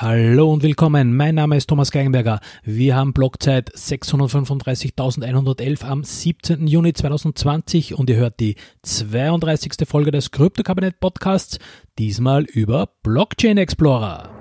Hallo und willkommen, mein Name ist Thomas Geigenberger. Wir haben Blockzeit 635.111 am 17. Juni 2020 und ihr hört die 32. Folge des Krypto-Kabinett Podcasts, diesmal über Blockchain Explorer.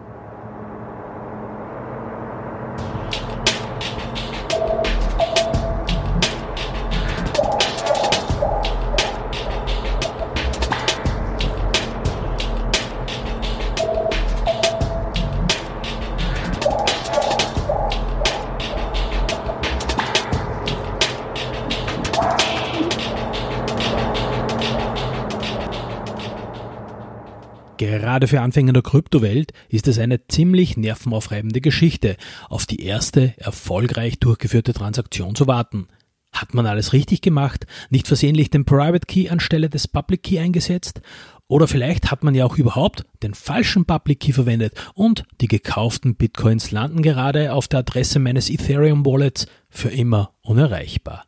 Gerade für Anfänger der Kryptowelt ist es eine ziemlich nervenaufreibende Geschichte, auf die erste erfolgreich durchgeführte Transaktion zu warten. Hat man alles richtig gemacht, nicht versehentlich den Private Key anstelle des Public Key eingesetzt? Oder vielleicht hat man ja auch überhaupt den falschen Public Key verwendet und die gekauften Bitcoins landen gerade auf der Adresse meines Ethereum Wallets für immer unerreichbar.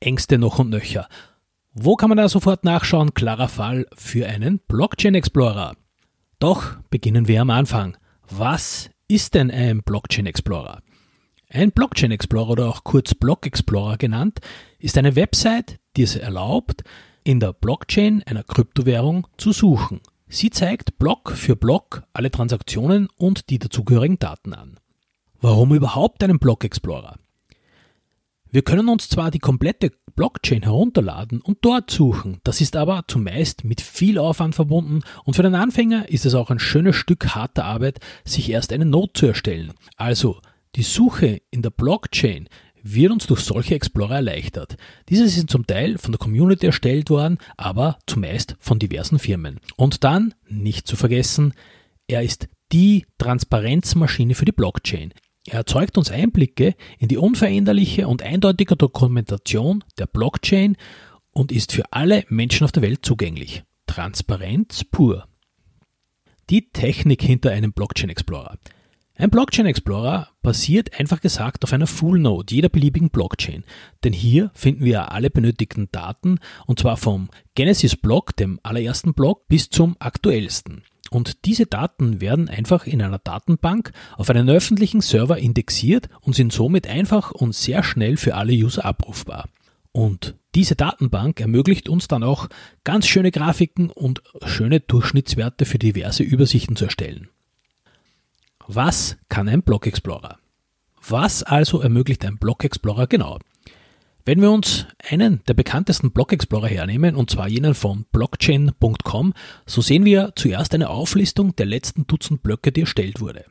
Ängste noch und nöcher. Wo kann man da sofort nachschauen? Klarer Fall für einen Blockchain Explorer. Doch beginnen wir am Anfang. Was ist denn ein Blockchain Explorer? Ein Blockchain Explorer oder auch kurz Block Explorer genannt, ist eine Website, die es erlaubt, in der Blockchain einer Kryptowährung zu suchen. Sie zeigt Block für Block alle Transaktionen und die dazugehörigen Daten an. Warum überhaupt einen Block Explorer? Wir können uns zwar die komplette Blockchain herunterladen und dort suchen, das ist aber zumeist mit viel Aufwand verbunden und für den Anfänger ist es auch ein schönes Stück harter Arbeit, sich erst eine Note zu erstellen. Also die Suche in der Blockchain wird uns durch solche Explorer erleichtert. Diese sind zum Teil von der Community erstellt worden, aber zumeist von diversen Firmen. Und dann, nicht zu vergessen, er ist die Transparenzmaschine für die Blockchain. Er erzeugt uns Einblicke in die unveränderliche und eindeutige Dokumentation der Blockchain und ist für alle Menschen auf der Welt zugänglich. Transparenz pur. Die Technik hinter einem Blockchain Explorer. Ein Blockchain Explorer basiert einfach gesagt auf einer Full Node jeder beliebigen Blockchain, denn hier finden wir alle benötigten Daten und zwar vom Genesis Block, dem allerersten Block, bis zum aktuellsten. Und diese Daten werden einfach in einer Datenbank auf einen öffentlichen Server indexiert und sind somit einfach und sehr schnell für alle User abrufbar. Und diese Datenbank ermöglicht uns dann auch ganz schöne Grafiken und schöne Durchschnittswerte für diverse Übersichten zu erstellen. Was kann ein Block Explorer? Was also ermöglicht ein Block Explorer genau? Wenn wir uns einen der bekanntesten Block Explorer hernehmen, und zwar jenen von blockchain.com, so sehen wir zuerst eine Auflistung der letzten Dutzend Blöcke, die erstellt wurde.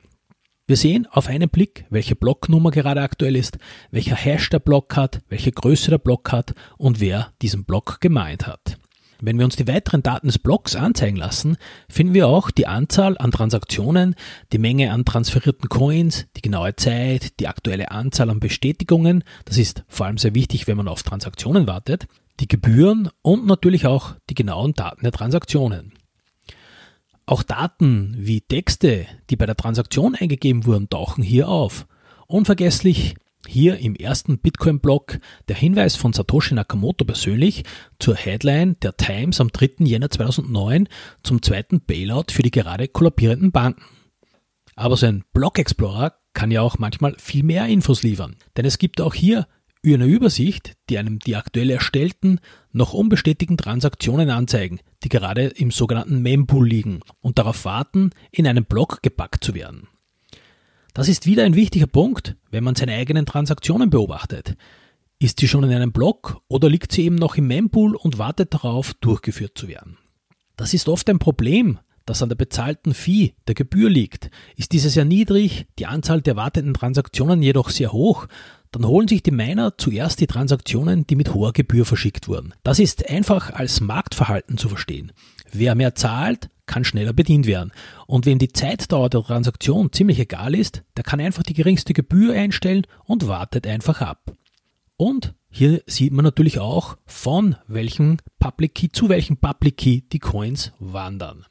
Wir sehen auf einen Blick, welche Blocknummer gerade aktuell ist, welcher Hash der Block hat, welche Größe der Block hat und wer diesen Block gemeint hat. Wenn wir uns die weiteren Daten des Blocks anzeigen lassen, finden wir auch die Anzahl an Transaktionen, die Menge an transferierten Coins, die genaue Zeit, die aktuelle Anzahl an Bestätigungen, das ist vor allem sehr wichtig, wenn man auf Transaktionen wartet, die Gebühren und natürlich auch die genauen Daten der Transaktionen. Auch Daten wie Texte, die bei der Transaktion eingegeben wurden, tauchen hier auf. Unvergesslich hier im ersten Bitcoin-Blog der Hinweis von Satoshi Nakamoto persönlich zur Headline der Times am 3. Jänner 2009 zum zweiten Bailout für die gerade kollabierenden Banken. Aber so ein Block Explorer kann ja auch manchmal viel mehr Infos liefern, denn es gibt auch hier eine Übersicht, die einem die aktuell erstellten, noch unbestätigten Transaktionen anzeigen, die gerade im sogenannten Mempool liegen und darauf warten, in einen Block gepackt zu werden. Das ist wieder ein wichtiger Punkt, wenn man seine eigenen Transaktionen beobachtet. Ist sie schon in einem Block oder liegt sie eben noch im Mempool und wartet darauf, durchgeführt zu werden? Das ist oft ein Problem, das an der bezahlten Fee, der Gebühr liegt. Ist diese sehr niedrig, die Anzahl der wartenden Transaktionen jedoch sehr hoch, dann holen sich die Miner zuerst die Transaktionen, die mit hoher Gebühr verschickt wurden. Das ist einfach als Marktverhalten zu verstehen. Wer mehr zahlt, kann schneller bedient werden. Und wem die Zeitdauer der Transaktion ziemlich egal ist, der kann einfach die geringste Gebühr einstellen und wartet einfach ab. Und hier sieht man natürlich auch, von welchem Public Key zu welchem Public Key die Coins wandern.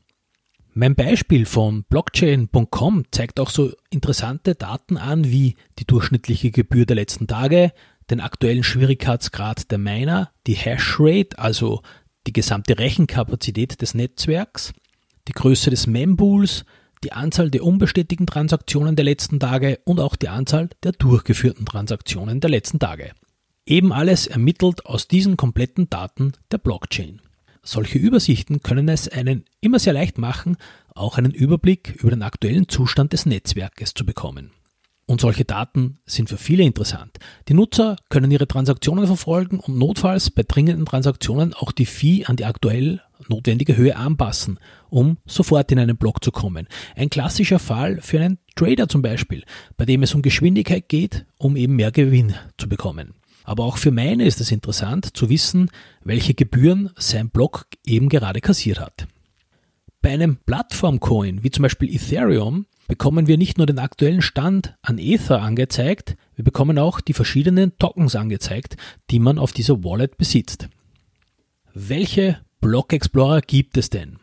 Mein Beispiel von blockchain.com zeigt auch so interessante Daten an wie die durchschnittliche Gebühr der letzten Tage, den aktuellen Schwierigkeitsgrad der Miner, die Hashrate, also die gesamte Rechenkapazität des Netzwerks, die Größe des Mempools, die Anzahl der unbestätigten Transaktionen der letzten Tage und auch die Anzahl der durchgeführten Transaktionen der letzten Tage. Eben alles ermittelt aus diesen kompletten Daten der Blockchain. Solche Übersichten können es einen immer sehr leicht machen, auch einen Überblick über den aktuellen Zustand des Netzwerkes zu bekommen. Und solche Daten sind für viele interessant. Die Nutzer können ihre Transaktionen verfolgen und notfalls bei dringenden Transaktionen auch die Fee an die aktuell notwendige Höhe anpassen, um sofort in einen Block zu kommen. Ein klassischer Fall für einen Trader zum Beispiel, bei dem es um Geschwindigkeit geht, um eben mehr Gewinn zu bekommen. Aber auch für meine ist es interessant zu wissen, welche Gebühren sein Block eben gerade kassiert hat. Bei einem Plattformcoin wie zum Beispiel Ethereum bekommen wir nicht nur den aktuellen Stand an Ether angezeigt, wir bekommen auch die verschiedenen Tokens angezeigt, die man auf dieser Wallet besitzt. Welche Block Explorer gibt es denn?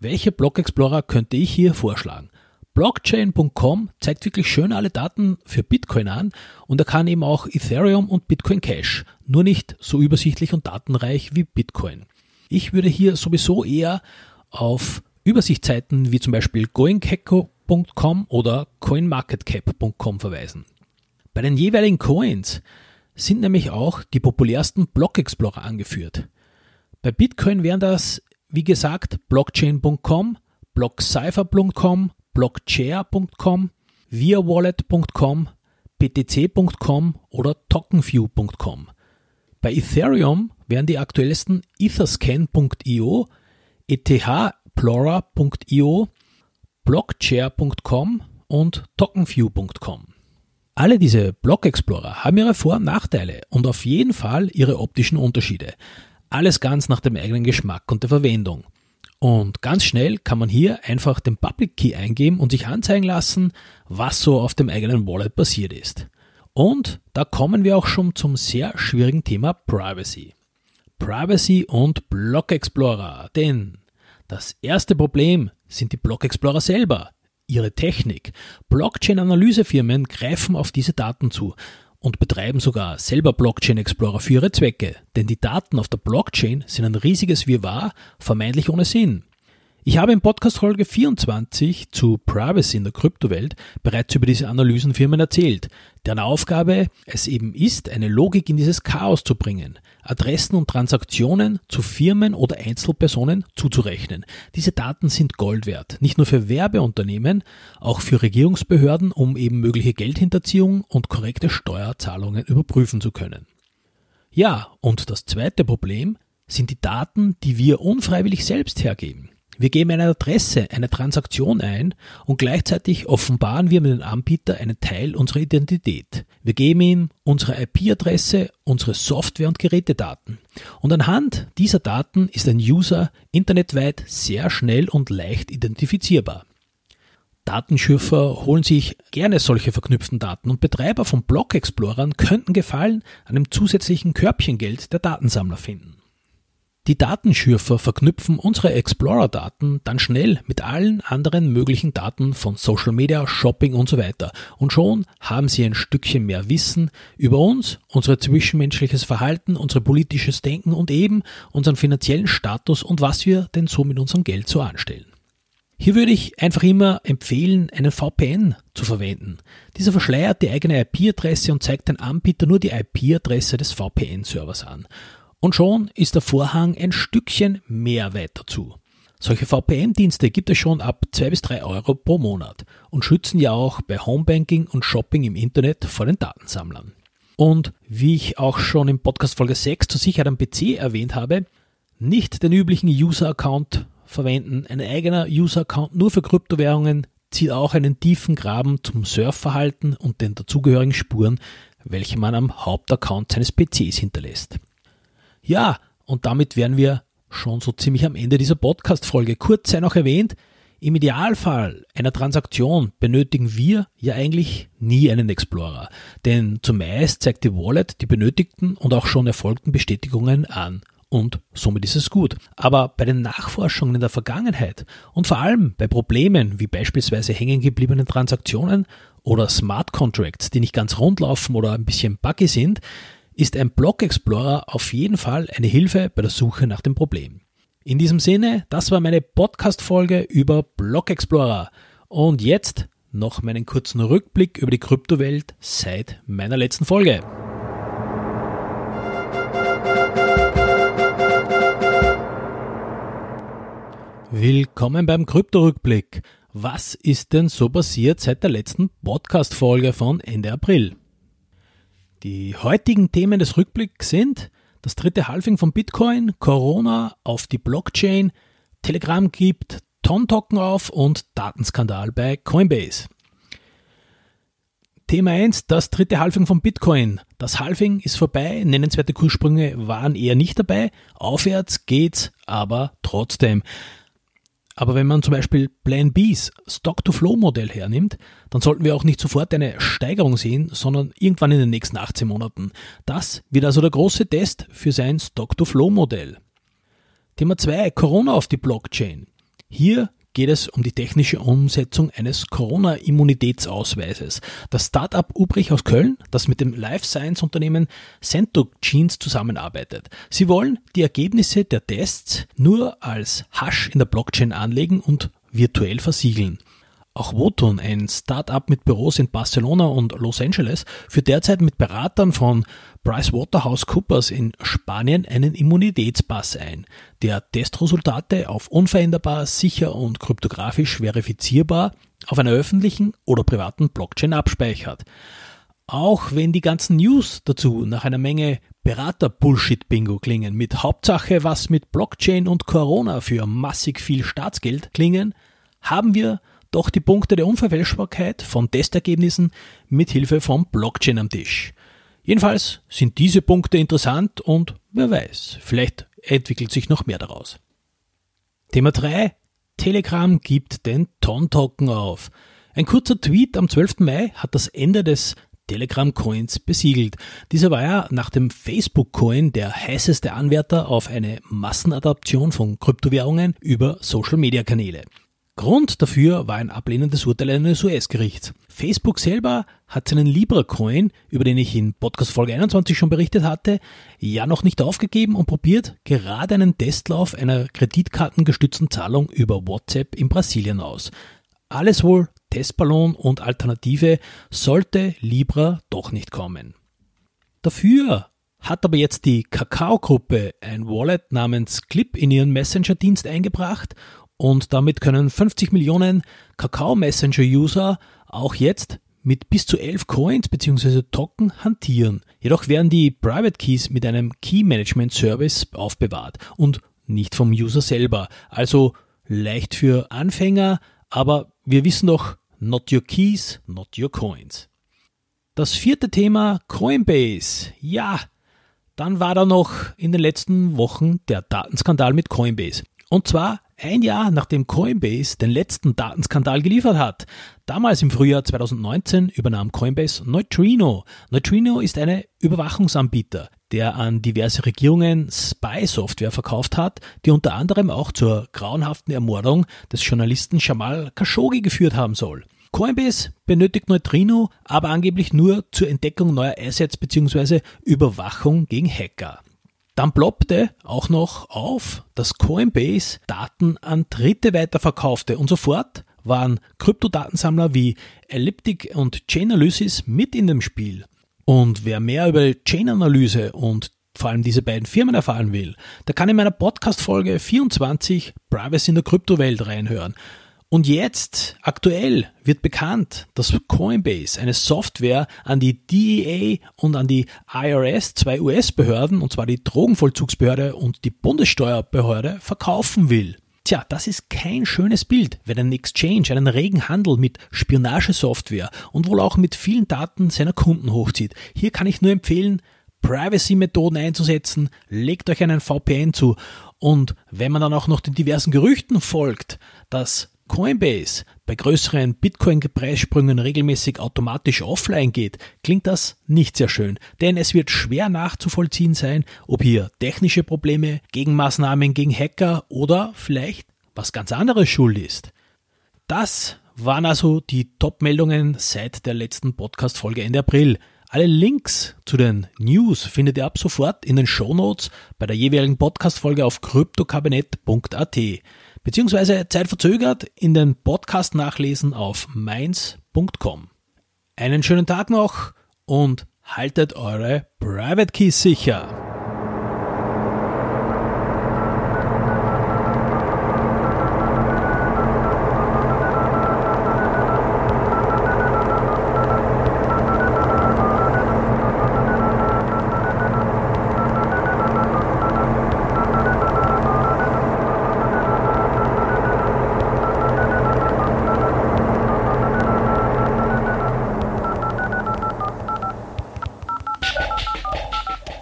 Welche Block Explorer könnte ich hier vorschlagen? Blockchain.com zeigt wirklich schön alle Daten für Bitcoin an und er kann eben auch Ethereum und Bitcoin Cash, nur nicht so übersichtlich und datenreich wie Bitcoin. Ich würde hier sowieso eher auf Übersichtsseiten wie zum Beispiel GoingGecko coin.com oder coinmarketcap.com verweisen. Bei den jeweiligen Coins sind nämlich auch die populärsten Block Explorer angeführt. Bei Bitcoin wären das, wie gesagt, blockchain.com, blockcipher.com, blockchair.com, viawallet.com, btc.com oder tokenview.com. Bei Ethereum wären die aktuellsten etherscan.io, ethplorer.io, blockchair.com und tokenview.com. Alle diese Block Explorer haben ihre Vor- und Nachteile und auf jeden Fall ihre optischen Unterschiede. Alles ganz nach dem eigenen Geschmack und der Verwendung. Und ganz schnell kann man hier einfach den Public Key eingeben und sich anzeigen lassen, was so auf dem eigenen Wallet passiert ist. Und da kommen wir auch schon zum sehr schwierigen Thema Privacy. Privacy und Block Explorer. Denn das erste Problem sind die Block Explorer selber, ihre Technik. Blockchain-Analysefirmen greifen auf diese Daten zu und betreiben sogar selber Blockchain Explorer für ihre Zwecke, denn die Daten auf der Blockchain sind ein riesiges Wirrwarr, vermeintlich ohne Sinn. Ich habe in Podcast Folge 24 zu Privacy in der Kryptowelt bereits über diese Analysenfirmen erzählt, deren Aufgabe es eben ist, eine Logik in dieses Chaos zu bringen, Adressen und Transaktionen zu Firmen oder Einzelpersonen zuzurechnen. Diese Daten sind Gold wert, nicht nur für Werbeunternehmen, auch für Regierungsbehörden, um eben mögliche Geldhinterziehung und korrekte Steuerzahlungen überprüfen zu können. Ja, und das zweite Problem sind die Daten, die wir unfreiwillig selbst hergeben. Wir geben eine Adresse, eine Transaktion ein und gleichzeitig offenbaren wir mit dem Anbieter einen Teil unserer Identität. Wir geben ihm unsere IP-Adresse, unsere Software- und Gerätedaten. Und anhand dieser Daten ist ein User internetweit sehr schnell und leicht identifizierbar. Datenschürfer holen sich gerne solche verknüpften Daten und Betreiber von Block-Explorern könnten Gefallen an einem zusätzlichen Körbchengeld der Datensammler finden. Die Datenschürfer verknüpfen unsere Explorer-Daten dann schnell mit allen anderen möglichen Daten von Social Media, Shopping und so weiter. Und schon haben sie ein Stückchen mehr Wissen über uns, unser zwischenmenschliches Verhalten, unser politisches Denken und eben unseren finanziellen Status und was wir denn so mit unserem Geld so anstellen. Hier würde ich einfach immer empfehlen, einen VPN zu verwenden. Dieser verschleiert die eigene IP-Adresse und zeigt den Anbieter nur die IP-Adresse des VPN-Servers an. Und schon ist der Vorhang ein Stückchen mehr weiter zu. Solche VPN-Dienste gibt es schon ab 2 bis 3 Euro pro Monat und schützen ja auch bei Homebanking und Shopping im Internet vor den Datensammlern. Und wie ich auch schon im Podcast Folge 6 zur Sicherheit am PC erwähnt habe, nicht den üblichen User-Account verwenden. Ein eigener User-Account nur für Kryptowährungen zieht auch einen tiefen Graben zum Surfverhalten und den dazugehörigen Spuren, welche man am Hauptaccount seines PCs hinterlässt. Ja, und damit wären wir schon so ziemlich am Ende dieser Podcast-Folge. Kurz sei noch erwähnt, im Idealfall einer Transaktion benötigen wir ja eigentlich nie einen Explorer, denn zumeist zeigt die Wallet die benötigten und auch schon erfolgten Bestätigungen an und somit ist es gut. Aber bei den Nachforschungen in der Vergangenheit und vor allem bei Problemen wie beispielsweise hängen gebliebenen Transaktionen oder Smart Contracts, die nicht ganz rund laufen oder ein bisschen buggy sind, ist ein Block Explorer auf jeden Fall eine Hilfe bei der Suche nach dem Problem. In diesem Sinne, das war meine Podcast-Folge über Block Explorer. Und jetzt noch meinen kurzen Rückblick über die Kryptowelt seit meiner letzten Folge. Willkommen beim Kryptorückblick. Was ist denn so passiert seit der letzten Podcast-Folge von Ende April? Die heutigen Themen des Rückblicks sind das dritte Halving von Bitcoin, Corona auf die Blockchain, Telegram gibt Ton-Token auf und Datenskandal bei Coinbase. Thema 1, das dritte Halving von Bitcoin. Das Halving ist vorbei, nennenswerte Kurssprünge waren eher nicht dabei, aufwärts geht's aber trotzdem. Aber wenn man zum Beispiel Plan Bs Stock-to-Flow-Modell hernimmt, dann sollten wir auch nicht sofort eine Steigerung sehen, sondern irgendwann in den nächsten 18 Monaten. Das wird also der große Test für sein Stock-to-Flow-Modell. Thema 2, Corona auf die Blockchain. Hier geht es um die technische Umsetzung eines Corona-Immunitätsausweises. Das Startup Ubrich aus Köln, das mit dem Life Science Unternehmen Centogenes zusammenarbeitet. Sie wollen die Ergebnisse der Tests nur als Hash in der Blockchain anlegen und virtuell versiegeln. Auch Woton, ein Start-up mit Büros in Barcelona und Los Angeles, führt derzeit mit Beratern von PricewaterhouseCoopers in Spanien einen Immunitätspass ein, der Testresultate auf unveränderbar, sicher und kryptografisch verifizierbar auf einer öffentlichen oder privaten Blockchain abspeichert. Auch wenn die ganzen News dazu nach einer Menge Berater-Bullshit-Bingo klingen, mit Hauptsache was mit Blockchain und Corona für massig viel Staatsgeld klingen, haben wir doch die Punkte der Unverfälschbarkeit von Testergebnissen mit Hilfe von Blockchain am Tisch. Jedenfalls sind diese Punkte interessant und wer weiß, vielleicht entwickelt sich noch mehr daraus. Thema 3. Telegram gibt den Ton-Token auf. Ein kurzer Tweet am 12. Mai hat das Ende des Telegram Coins besiegelt. Dieser war ja nach dem Facebook Coin der heißeste Anwärter auf eine Massenadaption von Kryptowährungen über Social Media Kanäle. Grund dafür war ein ablehnendes Urteil eines US-Gerichts. Facebook selber hat seinen Libra-Coin, über den ich in Podcast Folge 21 schon berichtet hatte, ja noch nicht aufgegeben und probiert gerade einen Testlauf einer kreditkartengestützten Zahlung über WhatsApp in Brasilien aus. Alles wohl Testballon und Alternative sollte Libra doch nicht kommen. Dafür hat aber jetzt die Kakao-Gruppe ein Wallet namens Clip in ihren Messenger-Dienst eingebracht und damit können 50 Millionen Kakao Messenger User auch jetzt mit bis zu 11 Coins bzw. Token hantieren. Jedoch werden die Private Keys mit einem Key Management Service aufbewahrt und nicht vom User selber. Also leicht für Anfänger, aber wir wissen doch, not your keys, not your coins. Das vierte Thema Coinbase. Ja, dann war da noch in den letzten Wochen der Datenskandal mit Coinbase. Und zwar ein Jahr nachdem Coinbase den letzten Datenskandal geliefert hat. Damals im Frühjahr 2019 übernahm Coinbase Neutrino. Neutrino ist eine Überwachungsanbieter, der an diverse Regierungen Spy-Software verkauft hat, die unter anderem auch zur grauenhaften Ermordung des Journalisten Jamal Khashoggi geführt haben soll. Coinbase benötigt Neutrino aber angeblich nur zur Entdeckung neuer Assets bzw. Überwachung gegen Hacker. Dann ploppte auch noch auf, dass Coinbase Daten an Dritte weiterverkaufte und sofort waren Kryptodatensammler wie Elliptic und Chainalysis mit in dem Spiel. Und wer mehr über Chain-Analyse und vor allem diese beiden Firmen erfahren will, der kann in meiner Podcast-Folge 24 Privacy in der Kryptowelt reinhören. Und jetzt, aktuell, wird bekannt, dass Coinbase eine Software an die DEA und an die IRS, zwei US-Behörden, und zwar die Drogenvollzugsbehörde und die Bundessteuerbehörde, verkaufen will. Tja, das ist kein schönes Bild, wenn ein Exchange einen regen Handel mit Spionagesoftware und wohl auch mit vielen Daten seiner Kunden hochzieht. Hier kann ich nur empfehlen, Privacy-Methoden einzusetzen, legt euch einen VPN zu und wenn man dann auch noch den diversen Gerüchten folgt, dass Coinbase bei größeren Bitcoin-Preissprüngen regelmäßig automatisch offline geht, klingt das nicht sehr schön, denn es wird schwer nachzuvollziehen sein, ob hier technische Probleme, Gegenmaßnahmen gegen Hacker oder vielleicht was ganz anderes schuld ist. Das waren also die Top-Meldungen seit der letzten Podcast-Folge Ende April. Alle Links zu den News findet ihr ab sofort in den Shownotes bei der jeweiligen Podcast-Folge auf kryptokabinett.at. beziehungsweise zeitverzögert in den Podcast nachlesen auf mainz.com. Einen schönen Tag noch und haltet eure Private Keys sicher.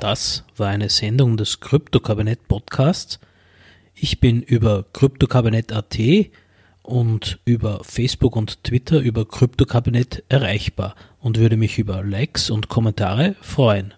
Das war eine Sendung des Kryptokabinett Podcasts. Ich bin über Kryptokabinett.at und über Facebook und Twitter über Kryptokabinett erreichbar und würde mich über Likes und Kommentare freuen.